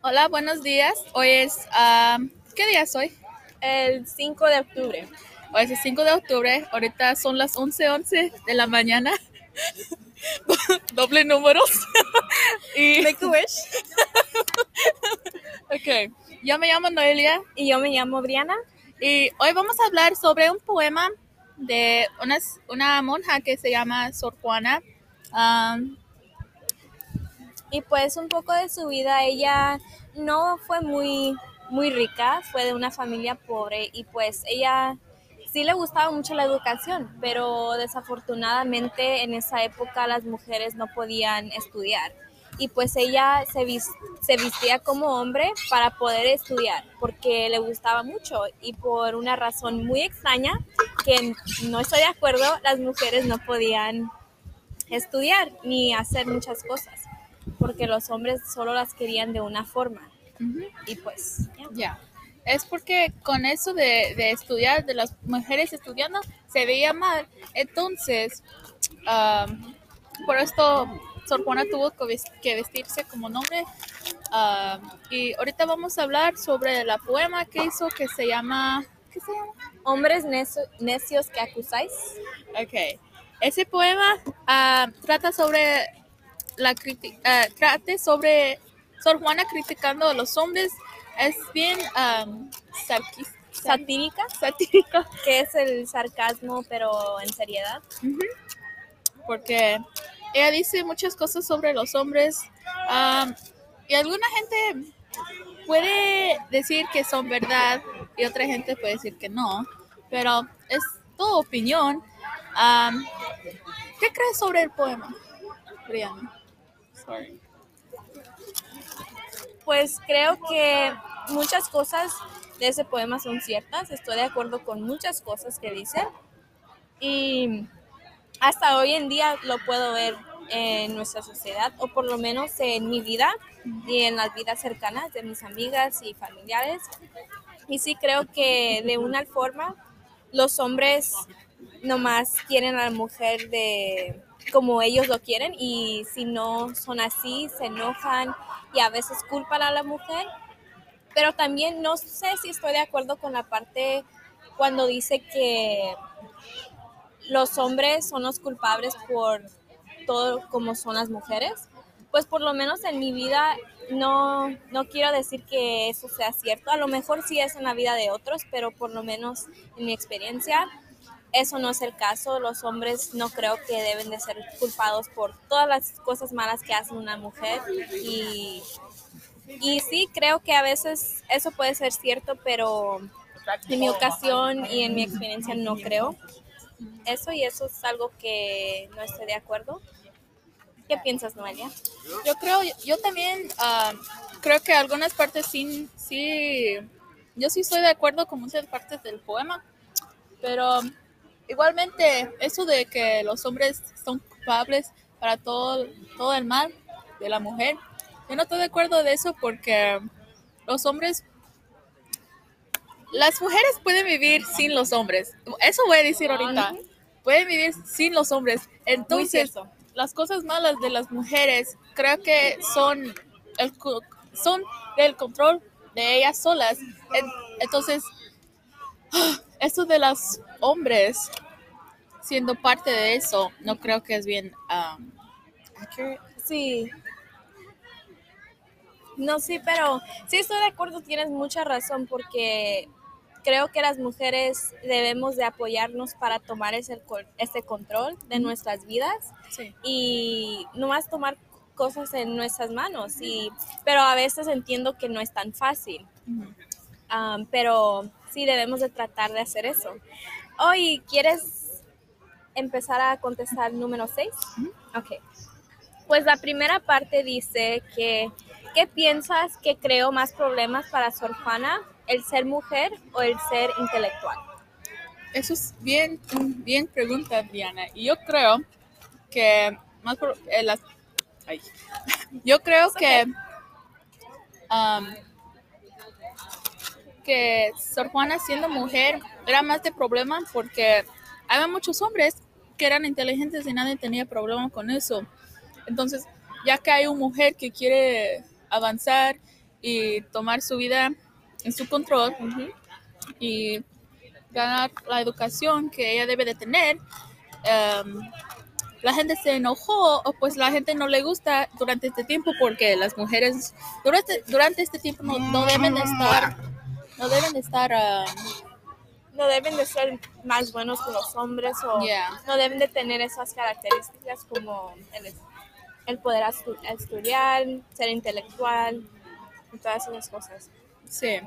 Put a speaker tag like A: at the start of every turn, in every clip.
A: Hola, buenos días. Hoy es, um, ¿qué día es hoy?
B: El 5 de octubre.
A: Hoy es el 5 de octubre. Ahorita son las 11:11 de la mañana. Doble números. y,
B: Make a wish.
A: ok, yo me llamo Noelia
B: Y yo me llamo Briana.
A: y hoy vamos a hablar sobre un poema de una, una monja que se llama Sor Juana. Um,
B: Y pues un poco de su vida, ella no fue muy, muy rica, fue de una familia pobre y pues ella sí le gustaba mucho la educación, pero desafortunadamente en esa época las mujeres no podían estudiar. Y pues ella se, vis- se vestía como hombre para poder estudiar, porque le gustaba mucho y por una razón muy extraña, que no estoy de acuerdo, las mujeres no podían estudiar ni hacer muchas cosas, porque los hombres solo las querían de una forma.
A: ujú.
B: Y pues, ya.
A: Ya. Es porque con eso de, de estudiar, de las mujeres estudiando, se veía mal. Entonces, am, por esto Sor Juana tuvo que ves- que vestirse como un hombre. Am, y ahorita vamos a hablar sobre la poema que hizo que se llama... ¿Qué se llama?
B: hombres necio- necios que acusáis.
A: Ok. Ese poema ah, trata sobre la ah, trate sobre Sor Juana criticando a los hombres. Es bien um,
B: Satírica, que es el sarcasmo, pero en seriedad.
A: porque ella dice muchas cosas sobre los hombres um, y alguna gente puede decir que son verdad y otra gente puede decir que no, pero es tu opinión. Um, ¿Qué crees sobre el poema, Brianna?
B: Pues creo que muchas cosas de ese poema son ciertas. Estoy de acuerdo con muchas cosas que dice. Y hasta hoy en día lo puedo ver en nuestra sociedad, o por lo menos en mi vida y en las vidas cercanas de mis amigas y familiares. Y sí creo que de una forma los hombres nomás quieren a la mujer de como ellos lo quieren y si no son así se enojan y a veces culpan a la mujer. Pero también no sé si estoy de acuerdo con la parte cuando dice que los hombres son los culpables por todo como son las mujeres. Pues por lo menos en mi vida no, no quiero decir que eso sea cierto. A lo mejor sí es en la vida de otros, pero por lo menos en mi experiencia eso no es el caso. Los hombres no creo que deben de ser culpados por todas las cosas malas que hace una mujer. Y, y sí, creo que a veces eso puede ser cierto, pero en mi ocasión y en mi experiencia no creo eso y eso es algo que no estoy de acuerdo. ¿Qué piensas, Noelia?
A: Yo creo, yo también ah, creo que algunas partes sí, sí, yo sí estoy de acuerdo con muchas partes del poema, pero igualmente eso de que los hombres son culpables para todo, todo el mal de la mujer, yo no estoy de acuerdo de eso porque los hombres, las mujeres pueden vivir sin los hombres, eso voy a decir ahorita, pueden vivir sin los hombres, entonces las cosas malas de las mujeres creo que son el son del control de ellas solas. En- Entonces, esto de los hombres siendo parte de eso, no creo que es bien um, accurate.
B: Sí. No, sí, pero sí estoy de acuerdo, tienes mucha razón porque creo que las mujeres debemos de apoyarnos para tomar ese, ese control de nuestras vidas
A: Sí.
B: y no más tomar cosas en nuestras manos. Y, pero a veces entiendo que no es tan fácil. Um, pero sí debemos de tratar de hacer eso. Hoy, ¿quieres empezar a contestar número 6? Ok. Pues la primera parte dice que, ¿qué piensas que creó más problemas para Sor Juana, el ser mujer o el ser intelectual?
A: Eso es bien, bien pregunta, Diana. Y yo creo que más por, eh, las- ay. yo creo que um, que Sor Juana siendo mujer era más de problema porque había muchos hombres que eran inteligentes y nadie tenía problema con eso. Entonces, ya que hay una mujer que quiere avanzar y tomar su vida en su control y ganar la educación que ella debe de tener, em, la gente se enojó o pues la gente no le gusta durante este tiempo porque las mujeres durante, durante este tiempo no, no deben de estar no deben de estar um,
B: no deben de ser más buenos que los hombres o
A: Yeah.
B: no deben de tener esas características como el, el poder estu- estudiar, ser intelectual y todas esas cosas.
A: sí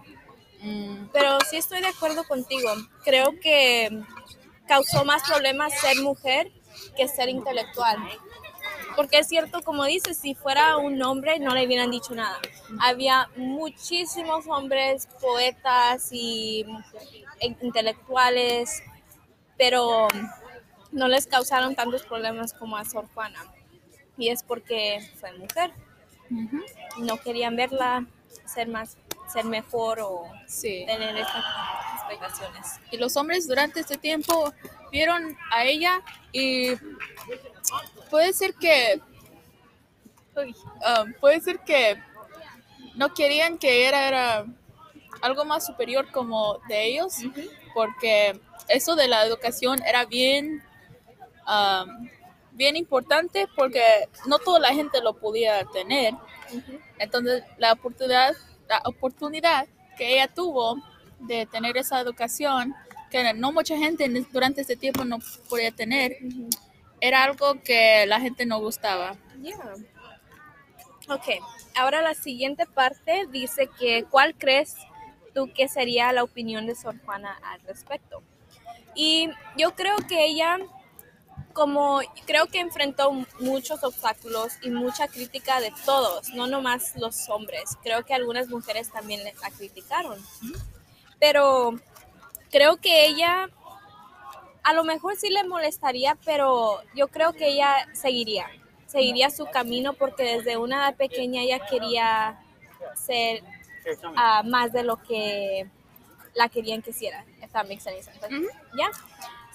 A: Mm,
B: Pero sí estoy de acuerdo contigo. Creo que causó más problemas ser mujer que ser intelectual. Porque es cierto, como dices, si fuera un hombre no le hubieran dicho nada. Había muchísimos hombres, poetas y e- intelectuales, pero no les causaron tantos problemas como a Sor Juana. Y es porque fue mujer. No querían verla ser más, ser mejor o
A: sí
B: tener estas expectaciones.
A: y los hombres durante este tiempo vieron a ella y puede ser que uy, um, puede ser que no querían que era, era algo más superior como de ellos porque eso de la educación era bien um, bien importante porque no toda la gente lo podía tener. Entonces la oportunidad la oportunidad que ella tuvo de tener esa educación que no mucha gente en- durante este tiempo no podía tener era algo que la gente no gustaba
B: Yeah. Ok, ahora la siguiente parte dice que ¿cuál crees tú que sería la opinión de Sor Juana al respecto? Y yo creo que ella, como creo que enfrentó muchos obstáculos y mucha crítica de todos, no nomás los hombres. Creo que algunas mujeres también la criticaron. Pero creo que ella, a lo mejor sí le molestaría, pero yo creo que ella seguiría, seguiría su camino porque desde una edad pequeña ella quería ser ah, más de lo que la querían que hiciera, if that makes any sense.
A: Ujú.
B: ¿Ya?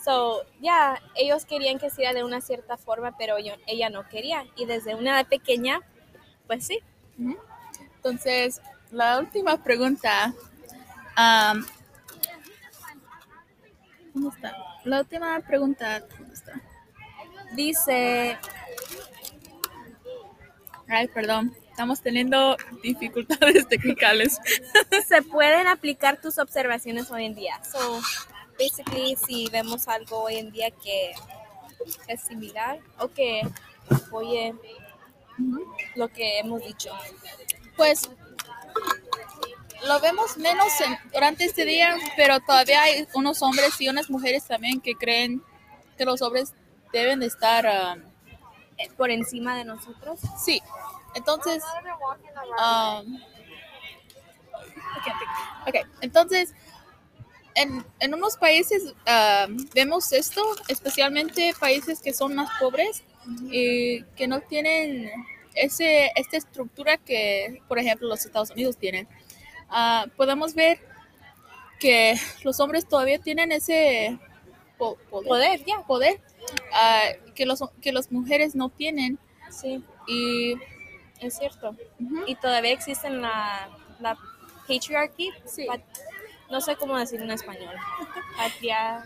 B: So, ya, ellos querían que hiciera de una cierta forma, pero yo- ella no quería. Y desde una edad pequeña, pues sí.
A: Entonces la última pregunta um, ¿dónde está? La última pregunta.
B: Dice,
A: ay perdón estamos teniendo dificultades técnicas
B: se pueden aplicar tus observaciones hoy en día. So, basically, si vemos algo hoy en día que es similar o que apoye lo que hemos dicho.
A: Pues lo vemos menos en- durante este día, pero todavía hay unos hombres y unas mujeres también que creen que los hombres deben de estar, um,
B: Eh, Por encima de nosotros.
A: sí. Entonces, um, ok, entonces, en, en unos países um, vemos esto, especialmente países que son más pobres y que no tienen ese, esta estructura que, por ejemplo, los Estados Unidos tienen. Ah, podemos ver que los hombres todavía tienen ese po- poder,
B: Poder, ya.
A: poder, ah, que, los, que las mujeres no tienen.
B: Sí,
A: Y
B: es cierto. Y todavía existe la, la patriarchy.
A: Sí.
B: pat- no sé cómo decir en español. Patria.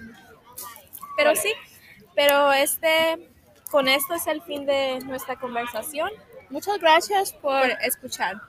B: Pero sí, pero este, con esto es el fin de nuestra conversación.
A: muchas gracias por,
B: Por escuchar.